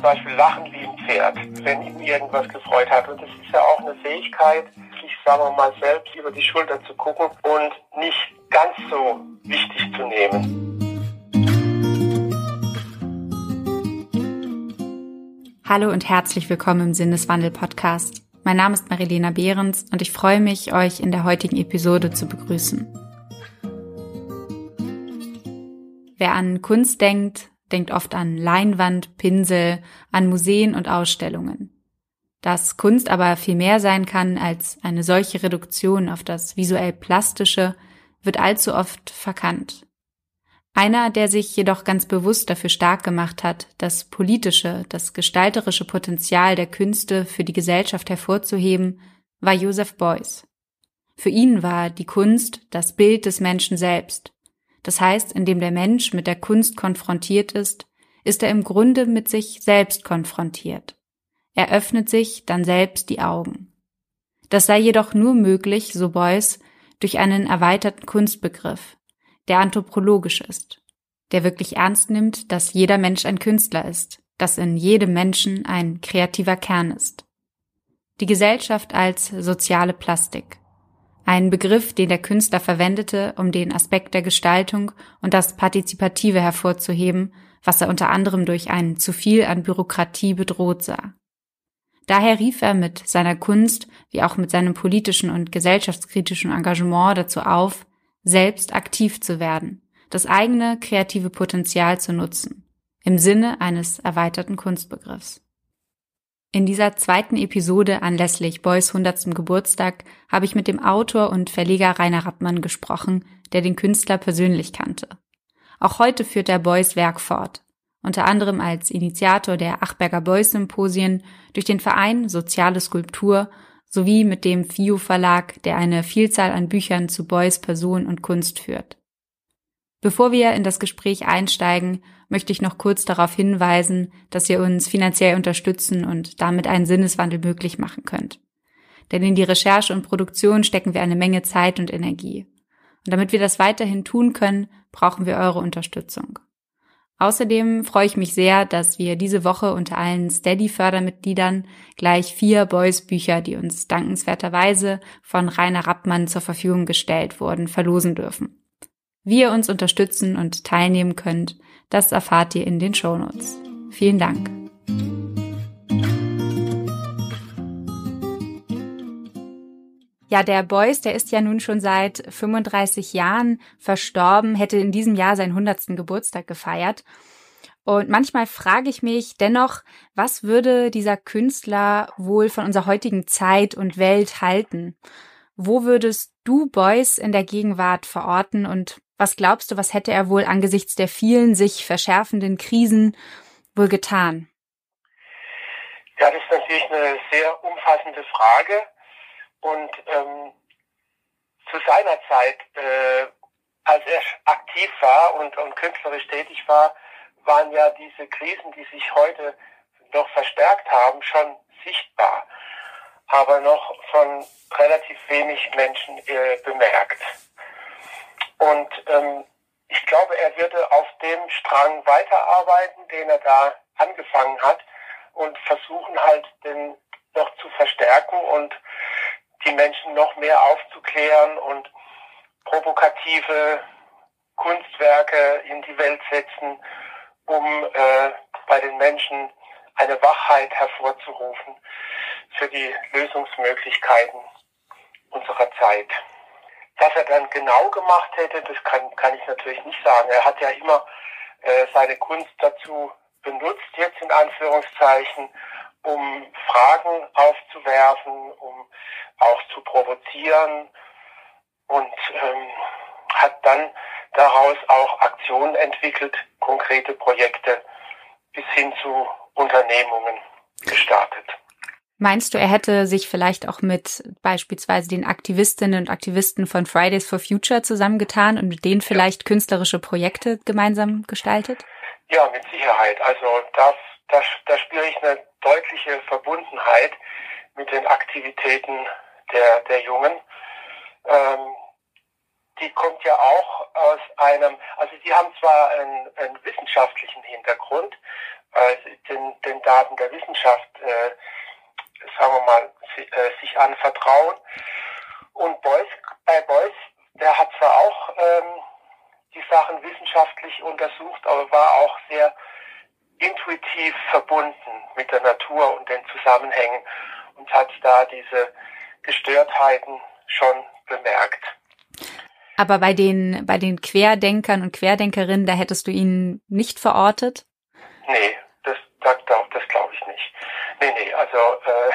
zum Beispiel lachen wie ein Pferd, wenn ihn irgendwas gefreut hat. Und das ist ja auch eine Fähigkeit, sich, sagen wir mal, selbst über die Schulter zu gucken und nicht ganz so wichtig zu nehmen. Hallo und herzlich willkommen im Sinneswandel-Podcast. Mein Name ist Marilena Behrens und ich freue mich, euch in der heutigen Episode zu begrüßen. Wer an Kunst denkt, denkt oft an Leinwand, Pinsel, an Museen und Ausstellungen. Dass Kunst aber viel mehr sein kann als eine solche Reduktion auf das visuell Plastische, wird allzu oft verkannt. Einer, der sich jedoch ganz bewusst dafür stark gemacht hat, das politische, das gestalterische Potenzial der Künste für die Gesellschaft hervorzuheben, war Joseph Beuys. Für ihn war die Kunst das Bild des Menschen selbst, das heißt, indem der Mensch mit der Kunst konfrontiert ist, ist er im Grunde mit sich selbst konfrontiert. Er öffnet sich dann selbst die Augen. Das sei jedoch nur möglich, so Beuys, durch einen erweiterten Kunstbegriff, der anthropologisch ist, der wirklich ernst nimmt, dass jeder Mensch ein Künstler ist, dass in jedem Menschen ein kreativer Kern ist. Die Gesellschaft als soziale Plastik. Ein Begriff, den der Künstler verwendete, um den Aspekt der Gestaltung und das Partizipative hervorzuheben, was er unter anderem durch ein zu viel an Bürokratie bedroht sah. Daher rief er mit seiner Kunst wie auch mit seinem politischen und gesellschaftskritischen Engagement dazu auf, selbst aktiv zu werden, das eigene kreative Potenzial zu nutzen, im Sinne eines erweiterten Kunstbegriffs. In dieser zweiten Episode anlässlich Boys 100. Geburtstag habe ich mit dem Autor und Verleger Rainer Rappmann gesprochen, der den Künstler persönlich kannte. Auch heute führt er Boys Werk fort, unter anderem als Initiator der Achberger Boys Symposien durch den Verein Soziale Skulptur sowie mit dem FIU Verlag, der eine Vielzahl an Büchern zu Boys Person und Kunst führt. Bevor wir in das Gespräch einsteigen, möchte ich noch kurz darauf hinweisen, dass ihr uns finanziell unterstützen und damit einen Sinneswandel möglich machen könnt. Denn in die Recherche und Produktion stecken wir eine Menge Zeit und Energie. Und damit wir das weiterhin tun können, brauchen wir eure Unterstützung. Außerdem freue ich mich sehr, dass wir diese Woche unter allen Steady-Fördermitgliedern gleich vier Boys-Bücher, die uns dankenswerterweise von Rainer Rappmann zur Verfügung gestellt wurden, verlosen dürfen. Wie ihr uns unterstützen und teilnehmen könnt, das erfahrt ihr in den Shownotes. Vielen Dank. Ja, der Beuys, der ist ja nun schon seit 35 Jahren verstorben, hätte in diesem Jahr seinen 100. Geburtstag gefeiert. Und manchmal frage ich mich dennoch, was würde dieser Künstler wohl von unserer heutigen Zeit und Welt halten? Wo würdest du Beuys in der Gegenwart verorten und was glaubst du, was hätte er wohl angesichts der vielen sich verschärfenden Krisen wohl getan? Ja, das ist natürlich eine sehr umfassende Frage. Und ähm, zu seiner Zeit, äh, als er aktiv war und, und künstlerisch tätig war, waren ja diese Krisen, die sich heute noch verstärkt haben, schon sichtbar, aber noch von relativ wenig Menschen äh, bemerkt. Und ähm, ich glaube, er würde auf dem Strang weiterarbeiten, den er da angefangen hat und versuchen halt den noch zu verstärken und die Menschen noch mehr aufzuklären und provokative Kunstwerke in die Welt setzen, um äh, bei den Menschen eine Wachheit hervorzurufen für die Lösungsmöglichkeiten unserer Zeit. Was er dann genau gemacht hätte, das kann, kann ich natürlich nicht sagen. Er hat ja immer äh, seine Kunst dazu benutzt, jetzt in Anführungszeichen, um Fragen aufzuwerfen, um auch zu provozieren und ähm, hat dann daraus auch Aktionen entwickelt, konkrete Projekte bis hin zu Unternehmungen gestartet. Meinst du, er hätte sich vielleicht auch mit beispielsweise den Aktivistinnen und Aktivisten von Fridays for Future zusammengetan und mit denen vielleicht ja. künstlerische Projekte gemeinsam gestaltet? Ja, mit Sicherheit. Also da, da, da spüre ich eine deutliche Verbundenheit mit den Aktivitäten der, der Jungen, ähm, die kommt ja auch aus einem, also die haben zwar einen, einen wissenschaftlichen Hintergrund, äh, den, den Daten der Wissenschaft, äh, sagen wir mal, äh, sich anvertrauen. Und Beuys, bei Beuys, der hat zwar auch ähm, die Sachen wissenschaftlich untersucht, aber war auch sehr intuitiv verbunden mit der Natur und den Zusammenhängen und hat da diese Gestörtheiten schon bemerkt. Aber bei den, bei den Querdenkern und Querdenkerinnen, da hättest du ihn nicht verortet? Nee, das, das, das glaube ich nicht. Nee, nee, also äh,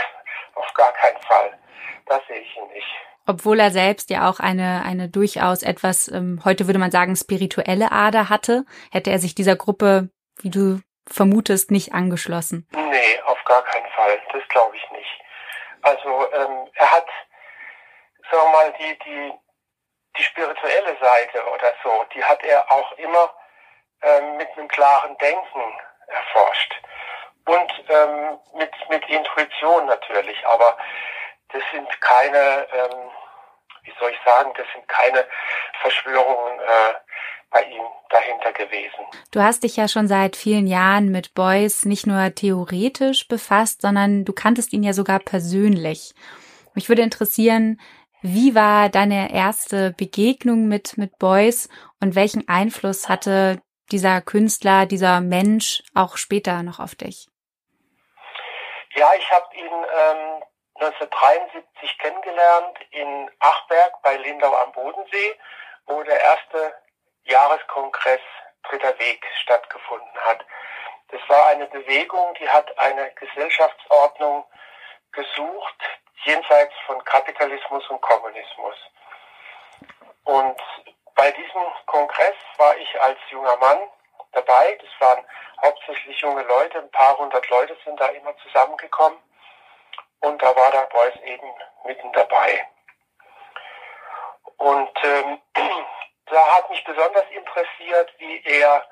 auf gar keinen Fall. Das sehe ich ihn nicht. Obwohl er selbst ja auch eine, eine durchaus etwas, ähm, heute würde man sagen, spirituelle Ader hatte, hätte er sich dieser Gruppe, wie du vermutest, nicht angeschlossen. Nee, auf gar keinen Fall. Das glaube ich nicht. Also ähm, er hat, sagen wir mal, die, die, die spirituelle Seite oder so, die hat er auch immer ähm, mit einem klaren Denken erforscht. Und ähm, mit, mit Intuition natürlich, aber das sind keine, ähm, wie soll ich sagen, das sind keine Verschwörungen äh, bei ihm dahinter gewesen. Du hast dich ja schon seit vielen Jahren mit Beuys nicht nur theoretisch befasst, sondern du kanntest ihn ja sogar persönlich. Mich würde interessieren, wie war deine erste Begegnung mit, mit Beuys und welchen Einfluss hatte dieser Künstler, dieser Mensch auch später noch auf dich? Ja, ich habe ihn ähm, 1973 kennengelernt in Achberg bei Lindau am Bodensee, wo der erste Jahreskongress Dritter Weg stattgefunden hat. Das war eine Bewegung, die hat eine Gesellschaftsordnung gesucht, jenseits von Kapitalismus und Kommunismus. Und bei diesem Kongress war ich als junger Mann dabei. Das waren hauptsächlich junge Leute, ein paar hundert Leute sind da immer zusammengekommen. Und da war der Beuys eben mitten dabei. Und ähm, da hat mich besonders interessiert, wie er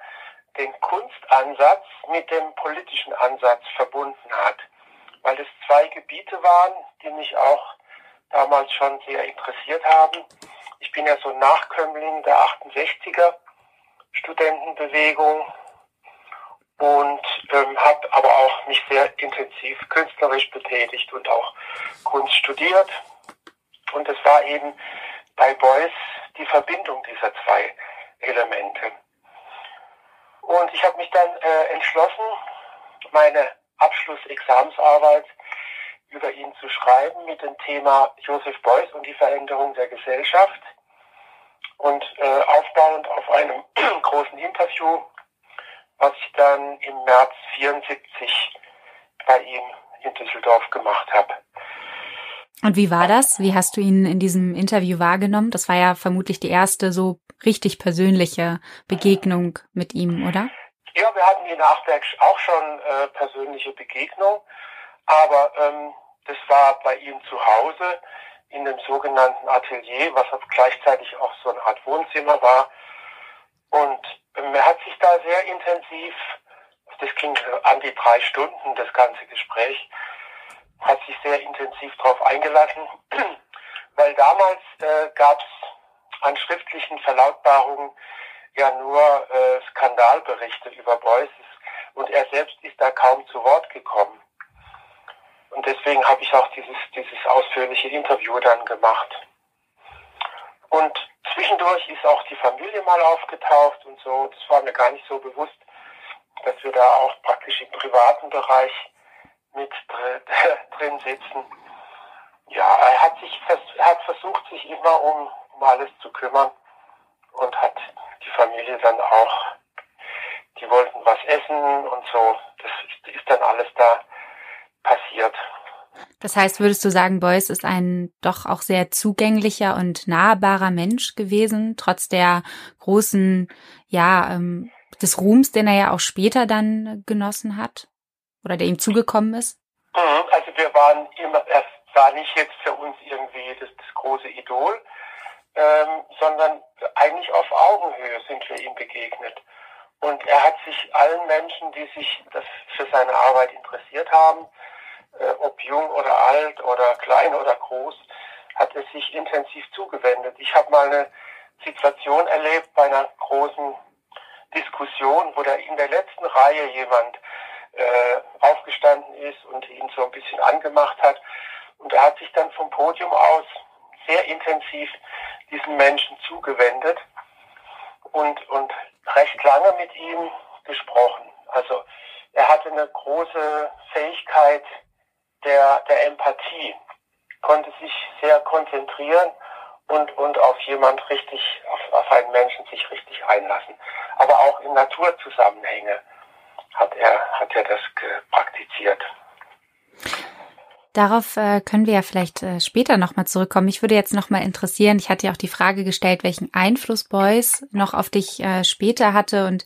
den Kunstansatz mit dem politischen Ansatz verbunden hat, weil es zwei Gebiete waren, die mich auch damals schon sehr interessiert haben. Ich bin ja so ein Nachkömmling der 68er Studentenbewegung und ähm, habe aber auch mich sehr intensiv künstlerisch betätigt und auch Kunst studiert. Und es war eben bei Beuys die Verbindung dieser zwei Elemente. Und ich habe mich dann äh, entschlossen, meine Abschlussexamensarbeit über ihn zu schreiben mit dem Thema Joseph Beuys und die Veränderung der Gesellschaft. Und äh, aufbauend auf einem großen Interview, was ich dann im März 74 bei ihm in Düsseldorf gemacht habe. Und wie war das? Wie hast du ihn in diesem Interview wahrgenommen? Das war ja vermutlich die erste so richtig persönliche Begegnung mit ihm, oder? Ja, wir hatten in Achberg auch schon äh, persönliche Begegnung, aber ähm, das war bei ihm zu Hause in dem sogenannten Atelier, was gleichzeitig auch so eine Art Wohnzimmer war. Und ähm, er hat sich da sehr intensiv, das ging an die drei Stunden, das ganze Gespräch, hat sich sehr intensiv darauf eingelassen, weil damals äh, gab es an schriftlichen Verlautbarungen ja nur äh, Skandalberichte über Beuys und er selbst ist da kaum zu Wort gekommen. Und deswegen habe ich auch dieses, dieses ausführliche Interview dann gemacht. Und zwischendurch ist auch die Familie mal aufgetaucht und so. Das war mir gar nicht so bewusst, dass wir da auch praktisch im privaten Bereich mit drin sitzen. Ja, er hat sich er hat versucht, sich immer um, um alles zu kümmern und hat die Familie dann auch, die wollten was essen und so. Das ist, ist dann alles da passiert. Das heißt, würdest du sagen, Beuys ist ein doch auch sehr zugänglicher und nahbarer Mensch gewesen, trotz der großen, ja, ähm, des Ruhms, den er ja auch später dann genossen hat? oder der ihm zugekommen ist? Mhm, also wir waren immer, er war nicht jetzt für uns irgendwie das, das große Idol, ähm, sondern eigentlich auf Augenhöhe sind wir ihm begegnet. Und er hat sich allen Menschen, die sich das für seine Arbeit interessiert haben, ob jung oder alt oder klein oder groß, hat er sich intensiv zugewendet. Ich habe mal eine Situation erlebt bei einer großen Diskussion, wo da in der letzten Reihe jemand äh, aufgestanden ist und ihn so ein bisschen angemacht hat. Und er hat sich dann vom Podium aus sehr intensiv diesen Menschen zugewendet und, und recht lange mit ihm gesprochen. Also er hatte eine große Fähigkeit der, der Empathie, konnte sich sehr konzentrieren und, und auf jemand richtig, auf, auf einen Menschen sich richtig einlassen. Aber auch in Naturzusammenhänge hat er, hat er das praktiziert. Darauf äh, können wir ja vielleicht äh, später nochmal zurückkommen. Mich würde jetzt nochmal interessieren, ich hatte ja auch die Frage gestellt, welchen Einfluss Beuys noch auf dich äh, später hatte und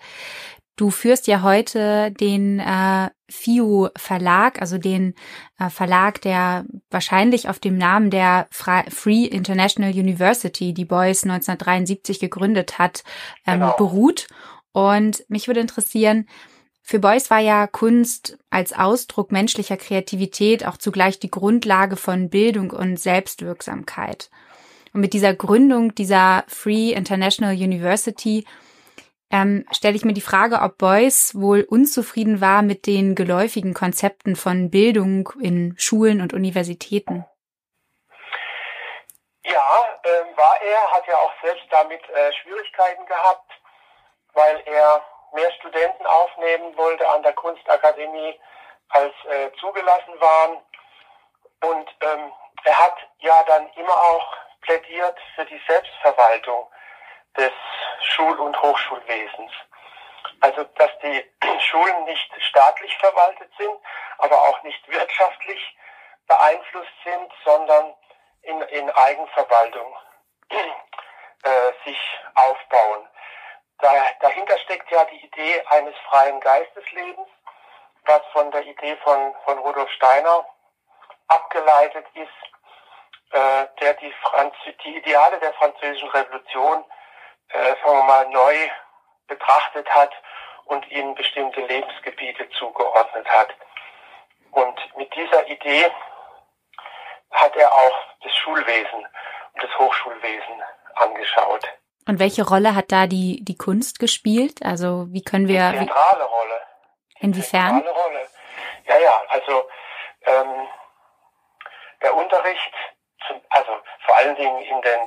Du führst ja heute den äh, FIU Verlag, also den äh, Verlag, der wahrscheinlich auf dem Namen der Free International University, die Beuys 1973 gegründet hat, ähm, genau. beruht. Und mich würde interessieren, für Beuys war ja Kunst als Ausdruck menschlicher Kreativität auch zugleich die Grundlage von Bildung und Selbstwirksamkeit. Und mit dieser Gründung dieser Free International University ähm, stelle ich mir die Frage, ob Beuys wohl unzufrieden war mit den geläufigen Konzepten von Bildung in Schulen und Universitäten. Ja, äh, war er, hat ja auch selbst damit äh, Schwierigkeiten gehabt, weil er mehr Studenten aufnehmen wollte an der Kunstakademie, als äh, zugelassen waren. Und ähm, er hat ja dann immer auch plädiert für die Selbstverwaltung des Schul- und Hochschulwesens. Also dass die Schulen nicht staatlich verwaltet sind, aber auch nicht wirtschaftlich beeinflusst sind, sondern in, in Eigenverwaltung äh, sich aufbauen. Da, dahinter steckt ja die Idee eines freien Geisteslebens, was von der Idee von, von Rudolf Steiner abgeleitet ist, äh, der die, Franz die Ideale der französischen Revolution, äh, sagen wir mal, neu betrachtet hat und ihnen bestimmte Lebensgebiete zugeordnet hat. Und mit dieser Idee hat er auch das Schulwesen und das Hochschulwesen angeschaut. Und welche Rolle hat da die, die Kunst gespielt? Also wie können wir... Die zentrale Rolle. Inwiefern? Zentrale Rolle. Ja, ja, also ähm, der Unterricht, also vor allen Dingen in den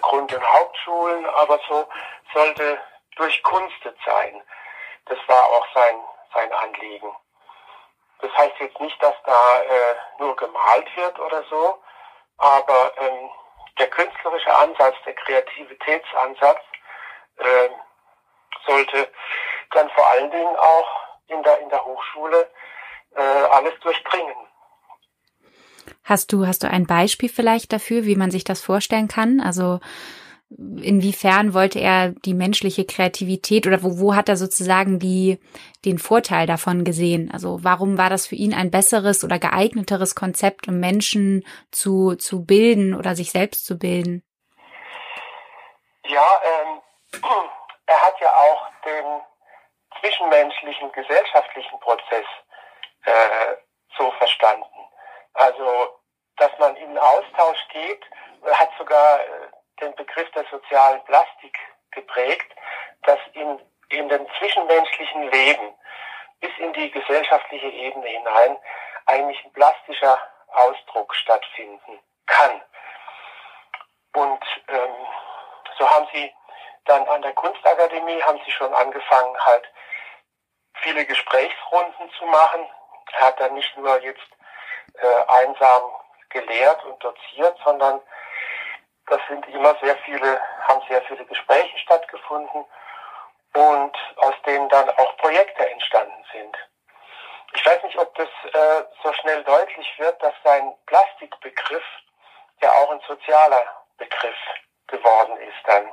Grund- und Hauptschulen, aber so sollte durchkunstet sein. Das war auch sein, sein Anliegen. Das heißt jetzt nicht, dass da äh, nur gemalt wird oder so, aber ähm, der künstlerische Ansatz, der Kreativitätsansatz äh, sollte dann vor allen Dingen auch in der, in der Hochschule äh, alles durchdringen. Hast du, hast du ein Beispiel vielleicht dafür, wie man sich das vorstellen kann? Also inwiefern wollte er die menschliche Kreativität oder wo, wo hat er sozusagen die, den Vorteil davon gesehen? Also warum war das für ihn ein besseres oder geeigneteres Konzept, um Menschen zu, zu bilden oder sich selbst zu bilden? Ja, ähm, er hat ja auch den zwischenmenschlichen, gesellschaftlichen Prozess äh, so verstanden. Also, dass man in Austausch geht, hat sogar äh, den Begriff der sozialen Plastik geprägt, dass in, in dem zwischenmenschlichen Leben bis in die gesellschaftliche Ebene hinein eigentlich ein plastischer Ausdruck stattfinden kann. Und ähm, so haben sie dann an der Kunstakademie haben sie schon angefangen, halt viele Gesprächsrunden zu machen. Hat dann nicht nur jetzt äh, einsam gelehrt und doziert, sondern das sind immer sehr viele, haben sehr viele Gespräche stattgefunden und aus denen dann auch Projekte entstanden sind. Ich weiß nicht, ob das äh, so schnell deutlich wird, dass sein Plastikbegriff ja auch ein sozialer Begriff geworden ist dann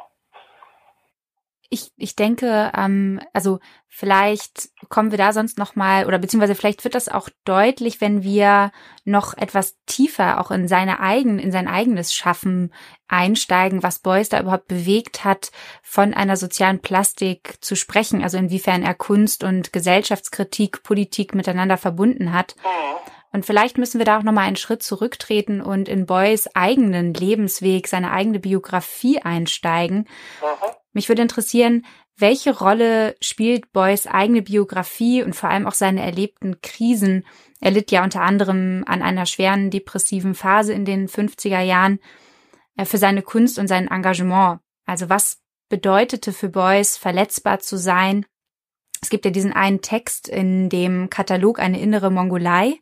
ich, ich denke, ähm, also vielleicht kommen wir da sonst noch mal oder beziehungsweise vielleicht wird das auch deutlich, wenn wir noch etwas tiefer auch in seine eigen, in sein eigenes Schaffen einsteigen, was Beuys da überhaupt bewegt hat, von einer sozialen Plastik zu sprechen, also inwiefern er Kunst und Gesellschaftskritik, Politik miteinander verbunden hat. Mhm. Und vielleicht müssen wir da auch nochmal einen Schritt zurücktreten und in Boys eigenen Lebensweg, seine eigene Biografie einsteigen. Mhm. Mich würde interessieren, welche Rolle spielt Boys eigene Biografie und vor allem auch seine erlebten Krisen? Er litt ja unter anderem an einer schweren depressiven Phase in den 50er Jahren äh, für seine Kunst und sein Engagement. Also was bedeutete für Beuys verletzbar zu sein? Es gibt ja diesen einen Text in dem Katalog Eine innere Mongolei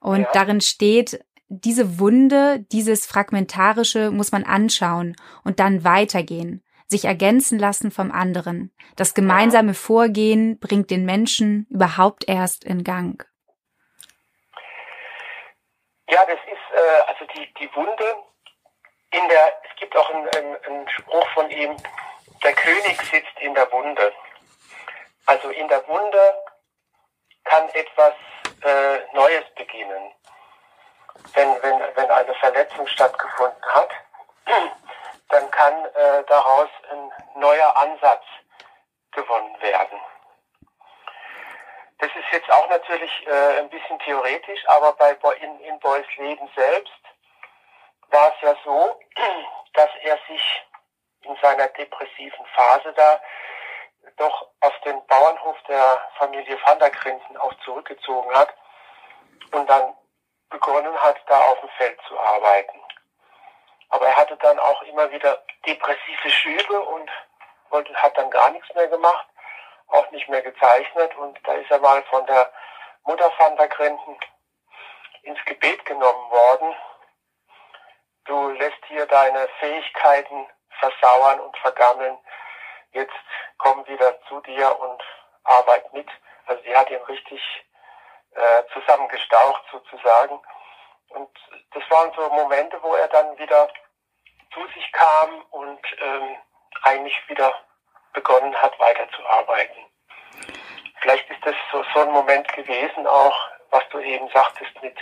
und ja. darin steht, diese Wunde, dieses Fragmentarische muss man anschauen und dann weitergehen, sich ergänzen lassen vom anderen. Das gemeinsame Vorgehen bringt den Menschen überhaupt erst in Gang. Ja, das ist äh, also die, die Wunde in der, es gibt auch einen, einen, Spruch von ihm, der König sitzt in der Wunde. Also in der Wunde kann etwas äh, Neues beginnen. Wenn, wenn, wenn eine Verletzung stattgefunden hat, dann kann äh, daraus ein neuer Ansatz gewonnen werden. Das ist jetzt auch natürlich äh, ein bisschen theoretisch, aber bei in, in Boys Leben selbst war es ja so, dass er sich in seiner depressiven Phase da doch auf den Bauernhof der Familie van der Grinsen auch zurückgezogen hat und dann begonnen hat, da auf dem Feld zu arbeiten. Aber er hatte dann auch immer wieder depressive Schübe und, und hat dann gar nichts mehr gemacht, auch nicht mehr gezeichnet und da ist er mal von der Mutter van der Grinsen ins Gebet genommen worden du lässt hier deine Fähigkeiten versauern und vergammeln. Jetzt komm wieder zu dir und arbeit mit. Also sie hat ihn richtig äh, zusammengestaucht sozusagen. Und das waren so Momente, wo er dann wieder zu sich kam und ähm, eigentlich wieder begonnen hat, weiterzuarbeiten. Vielleicht ist das so, so ein Moment gewesen, auch was du eben sagtest, mit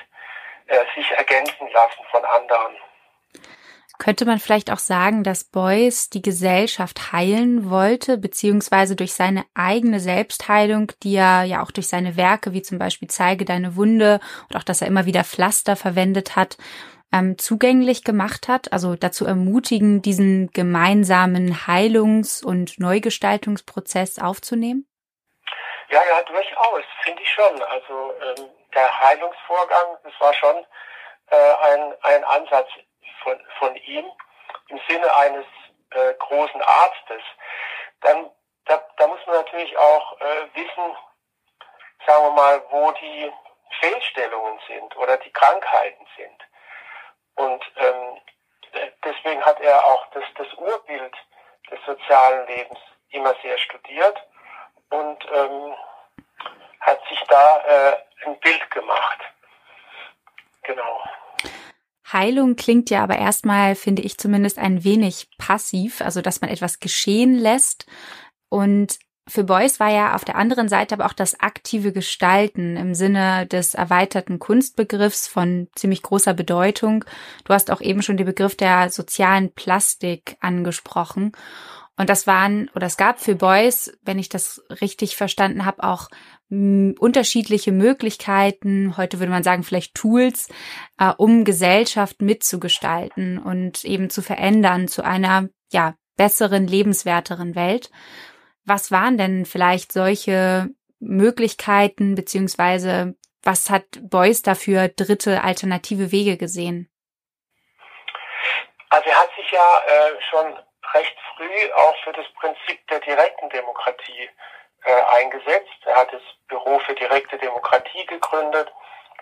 äh, sich ergänzen lassen von anderen. Könnte man vielleicht auch sagen, dass Beuys die Gesellschaft heilen wollte, beziehungsweise durch seine eigene Selbstheilung, die er ja auch durch seine Werke, wie zum Beispiel Zeige deine Wunde und auch, dass er immer wieder Pflaster verwendet hat, ähm, zugänglich gemacht hat, also dazu ermutigen, diesen gemeinsamen Heilungs- und Neugestaltungsprozess aufzunehmen? Ja, ja, durchaus, finde ich schon. Also ähm, der Heilungsvorgang, das war schon äh, ein, ein Ansatz von, von ihm im Sinne eines äh, großen Arztes, dann da, da muss man natürlich auch äh, wissen, sagen wir mal, wo die Fehlstellungen sind oder die Krankheiten sind. Und ähm, deswegen hat er auch das, das Urbild des sozialen Lebens immer sehr studiert und ähm, hat sich da äh, ein Bild gemacht. Genau. Heilung klingt ja aber erstmal, finde ich zumindest, ein wenig passiv, also dass man etwas geschehen lässt. Und für Beuys war ja auf der anderen Seite aber auch das aktive Gestalten im Sinne des erweiterten Kunstbegriffs von ziemlich großer Bedeutung. Du hast auch eben schon den Begriff der sozialen Plastik angesprochen. Und das waren, oder es gab für Beuys, wenn ich das richtig verstanden habe, auch unterschiedliche Möglichkeiten, heute würde man sagen vielleicht Tools, äh, um Gesellschaft mitzugestalten und eben zu verändern zu einer ja besseren, lebenswerteren Welt. Was waren denn vielleicht solche Möglichkeiten beziehungsweise was hat Beuys dafür dritte alternative Wege gesehen? Also er hat sich ja äh, schon recht früh auch für das Prinzip der direkten Demokratie äh, eingesetzt. Er hat das Büro für direkte Demokratie gegründet,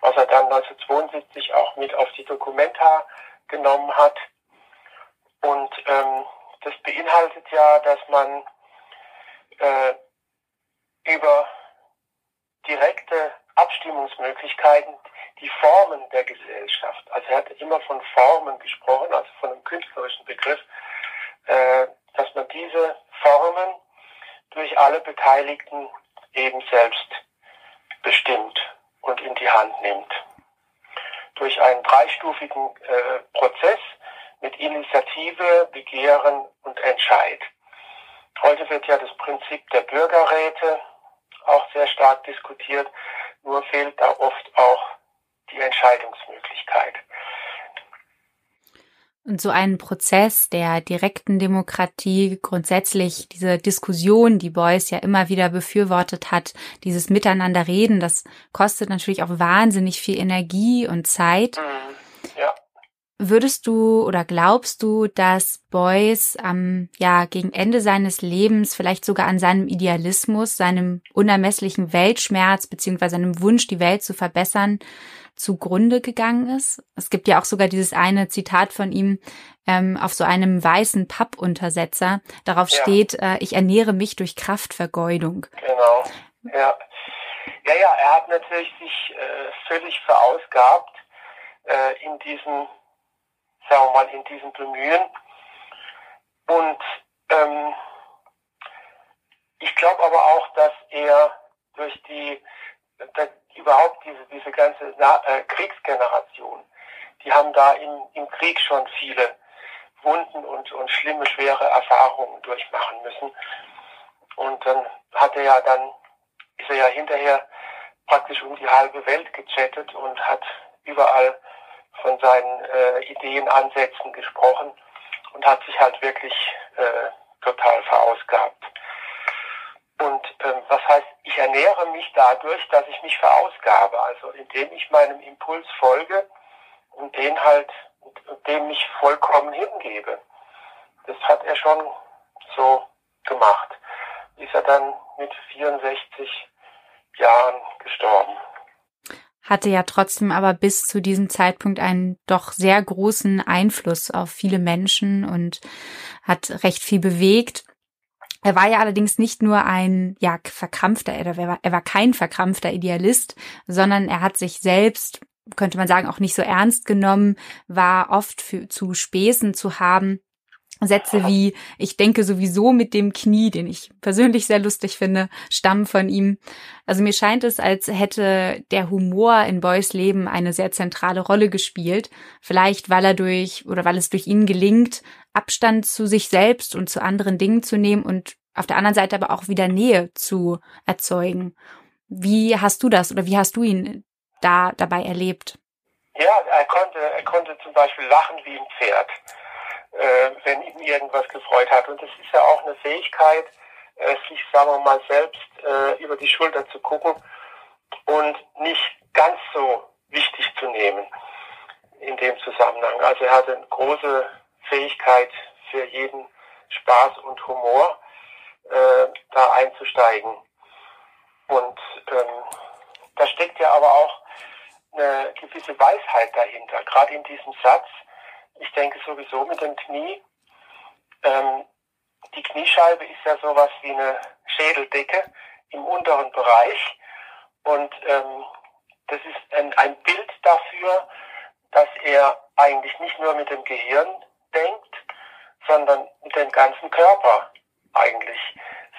was er dann 1972 auch mit auf die Documenta genommen hat. Und ähm, das beinhaltet ja, dass man äh, über direkte Abstimmungsmöglichkeiten die Formen der Gesellschaft, also er hat immer von Formen gesprochen, also von einem künstlerischen Begriff, äh, dass man diese Formen durch alle Beteiligten eben selbst bestimmt und in die Hand nimmt. Durch einen dreistufigen äh, Prozess mit Initiative, Begehren und Entscheid. Heute wird ja das Prinzip der Bürgerräte auch sehr stark diskutiert, nur fehlt da oft auch die Entscheidungsmöglichkeit. Und so einen Prozess der direkten Demokratie, grundsätzlich diese Diskussion, die Beuys ja immer wieder befürwortet hat, dieses Miteinanderreden, das kostet natürlich auch wahnsinnig viel Energie und Zeit. Mhm. Ja. Würdest du oder glaubst du, dass Beuys am ja gegen Ende seines Lebens vielleicht sogar an seinem Idealismus, seinem unermesslichen Weltschmerz beziehungsweise seinem Wunsch, die Welt zu verbessern, zugrunde gegangen ist. Es gibt ja auch sogar dieses eine Zitat von ihm ähm, auf so einem weißen Pappuntersetzer. Darauf ja. steht, äh, ich ernähre mich durch Kraftvergeudung. Genau. Ja. Ja, ja, er hat natürlich sich äh, völlig verausgabt äh, in diesem, sagen wir mal, in diesem Bemühen. Und ähm, ich glaube aber auch, dass er durch die überhaupt diese, diese ganze Na äh, Kriegsgeneration, die haben da im, im Krieg schon viele Wunden und, und schlimme, schwere Erfahrungen durchmachen müssen. Und dann hat er ja dann, ist er ja hinterher praktisch um die halbe Welt gechattet und hat überall von seinen äh, Ideen, Ansätzen gesprochen und hat sich halt wirklich äh, total verausgabt. Und ähm, was heißt, ich ernähre mich dadurch, dass ich mich verausgabe, also indem ich meinem Impuls folge und den halt, dem mich vollkommen hingebe. Das hat er schon so gemacht. Ist er dann mit 64 Jahren gestorben. Hatte ja trotzdem aber bis zu diesem Zeitpunkt einen doch sehr großen Einfluss auf viele Menschen und hat recht viel bewegt. Er war ja allerdings nicht nur ein, ja, verkrampfter, er war, er war kein verkrampfter Idealist, sondern er hat sich selbst, könnte man sagen, auch nicht so ernst genommen, war oft für, zu Späßen zu haben. Sätze wie, ich denke sowieso mit dem Knie, den ich persönlich sehr lustig finde, stammen von ihm. Also mir scheint es, als hätte der Humor in Boys Leben eine sehr zentrale Rolle gespielt. Vielleicht, weil er durch, oder weil es durch ihn gelingt, Abstand zu sich selbst und zu anderen Dingen zu nehmen und auf der anderen Seite aber auch wieder Nähe zu erzeugen. Wie hast du das oder wie hast du ihn da dabei erlebt? Ja, er konnte, er konnte zum Beispiel lachen wie ein Pferd, äh, wenn ihm irgendwas gefreut hat. Und das ist ja auch eine Fähigkeit, äh, sich, sagen wir mal, selbst äh, über die Schulter zu gucken und nicht ganz so wichtig zu nehmen in dem Zusammenhang. Also er hatte eine große Fähigkeit für jeden Spaß und Humor äh, da einzusteigen. Und ähm, da steckt ja aber auch eine gewisse Weisheit dahinter, gerade in diesem Satz. Ich denke sowieso mit dem Knie. Ähm, die Kniescheibe ist ja sowas wie eine Schädeldecke im unteren Bereich. Und ähm, das ist ein, ein Bild dafür, dass er eigentlich nicht nur mit dem Gehirn denkt, sondern mit dem ganzen Körper eigentlich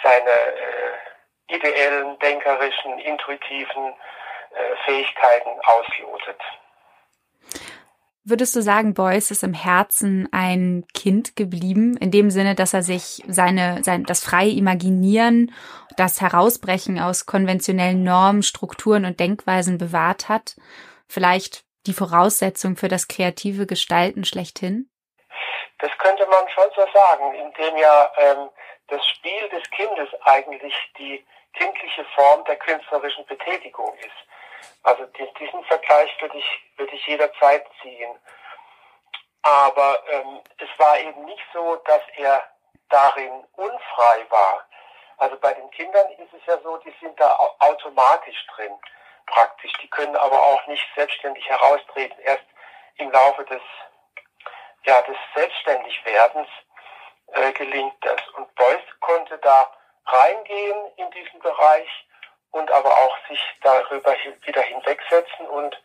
seine äh, ideellen, denkerischen, intuitiven äh, Fähigkeiten auslotet. Würdest du sagen, Beuys ist im Herzen ein Kind geblieben, in dem Sinne, dass er sich seine, sein, das freie Imaginieren, das Herausbrechen aus konventionellen Normen, Strukturen und Denkweisen bewahrt hat? Vielleicht die Voraussetzung für das kreative Gestalten schlechthin? Das könnte man schon so sagen, indem ja ähm, das Spiel des Kindes eigentlich die kindliche Form der künstlerischen Betätigung ist. Also diesen Vergleich würde ich, würde ich jederzeit ziehen. Aber ähm, es war eben nicht so, dass er darin unfrei war. Also bei den Kindern ist es ja so, die sind da automatisch drin, praktisch. Die können aber auch nicht selbstständig heraustreten, erst im Laufe des, ja, des Selbstständigwerdens äh, gelingt das. Und Beuys konnte da reingehen in diesen Bereich und aber auch sich darüber wieder hinwegsetzen und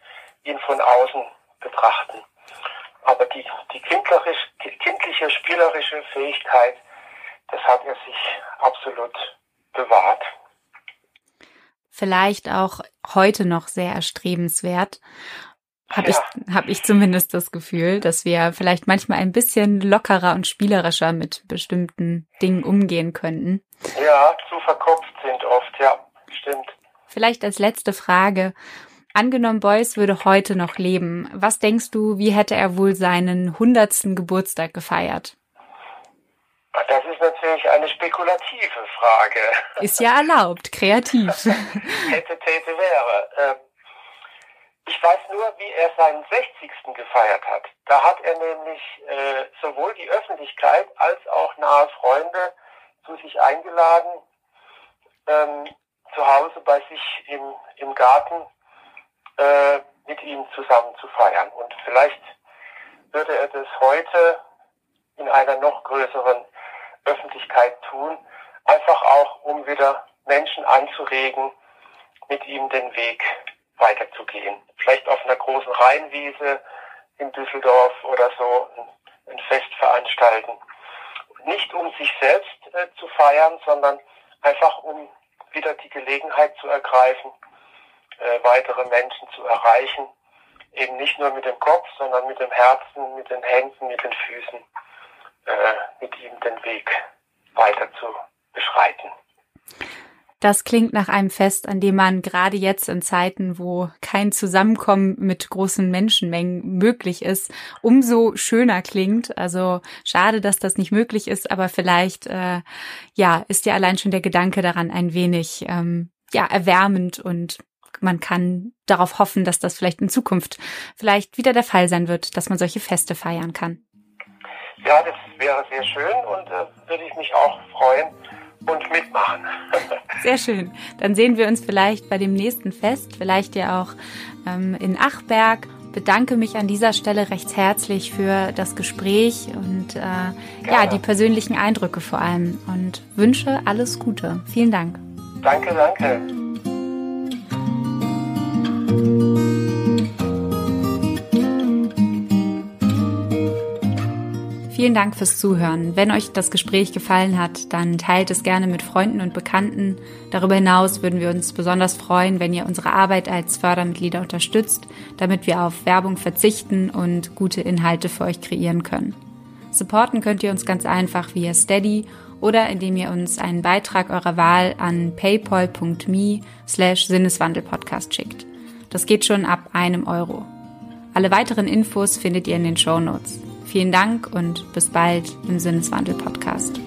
ihn von außen betrachten. Aber die, die kindliche, spielerische Fähigkeit, das hat er sich absolut bewahrt. Vielleicht auch heute noch sehr erstrebenswert. Habe ja. ich, hab ich zumindest das Gefühl, dass wir vielleicht manchmal ein bisschen lockerer und spielerischer mit bestimmten Dingen umgehen könnten. Ja, zu verkopft sind oft, ja, stimmt. Vielleicht als letzte Frage. Angenommen, Beuys würde heute noch leben. Was denkst du, wie hätte er wohl seinen hundertsten Geburtstag gefeiert? Das ist natürlich eine spekulative Frage. Ist ja erlaubt, kreativ. hätte, täte, wäre. Ähm, ich weiß nur, wie er seinen 60. gefeiert hat. Da hat er nämlich äh, sowohl die Öffentlichkeit als auch nahe Freunde zu sich eingeladen, ähm, zu Hause bei sich im, im Garten äh, mit ihm zusammen zu feiern. Und vielleicht würde er das heute in einer noch größeren Öffentlichkeit tun, einfach auch, um wieder Menschen anzuregen, mit ihm den Weg weiterzugehen. Vielleicht auf einer großen Rheinwiese in Düsseldorf oder so ein Fest veranstalten. Nicht um sich selbst äh, zu feiern, sondern einfach um wieder die Gelegenheit zu ergreifen, äh, weitere Menschen zu erreichen. Eben nicht nur mit dem Kopf, sondern mit dem Herzen, mit den Händen, mit den Füßen, äh, mit ihm den Weg weiter zu beschreiten. Das klingt nach einem Fest, an dem man gerade jetzt in Zeiten, wo kein Zusammenkommen mit großen Menschenmengen möglich ist, umso schöner klingt. Also schade, dass das nicht möglich ist, aber vielleicht äh, ja ist ja allein schon der Gedanke daran ein wenig ähm, ja erwärmend und man kann darauf hoffen, dass das vielleicht in Zukunft vielleicht wieder der Fall sein wird, dass man solche Feste feiern kann. Ja, das wäre sehr schön und äh, würde ich mich auch freuen und mitmachen. Sehr schön. Dann sehen wir uns vielleicht bei dem nächsten Fest, vielleicht ja auch ähm, in Achberg. Bedanke mich an dieser Stelle recht herzlich für das Gespräch und äh, ja, die persönlichen Eindrücke vor allem und wünsche alles Gute. Vielen Dank. Danke, danke. Vielen Dank fürs Zuhören. Wenn euch das Gespräch gefallen hat, dann teilt es gerne mit Freunden und Bekannten. Darüber hinaus würden wir uns besonders freuen, wenn ihr unsere Arbeit als Fördermitglieder unterstützt, damit wir auf Werbung verzichten und gute Inhalte für euch kreieren können. Supporten könnt ihr uns ganz einfach via Steady oder indem ihr uns einen Beitrag eurer Wahl an paypal.me slash Sinneswandelpodcast schickt. Das geht schon ab einem Euro. Alle weiteren Infos findet ihr in den Show Notes. Vielen Dank und bis bald im Sinneswandel Podcast.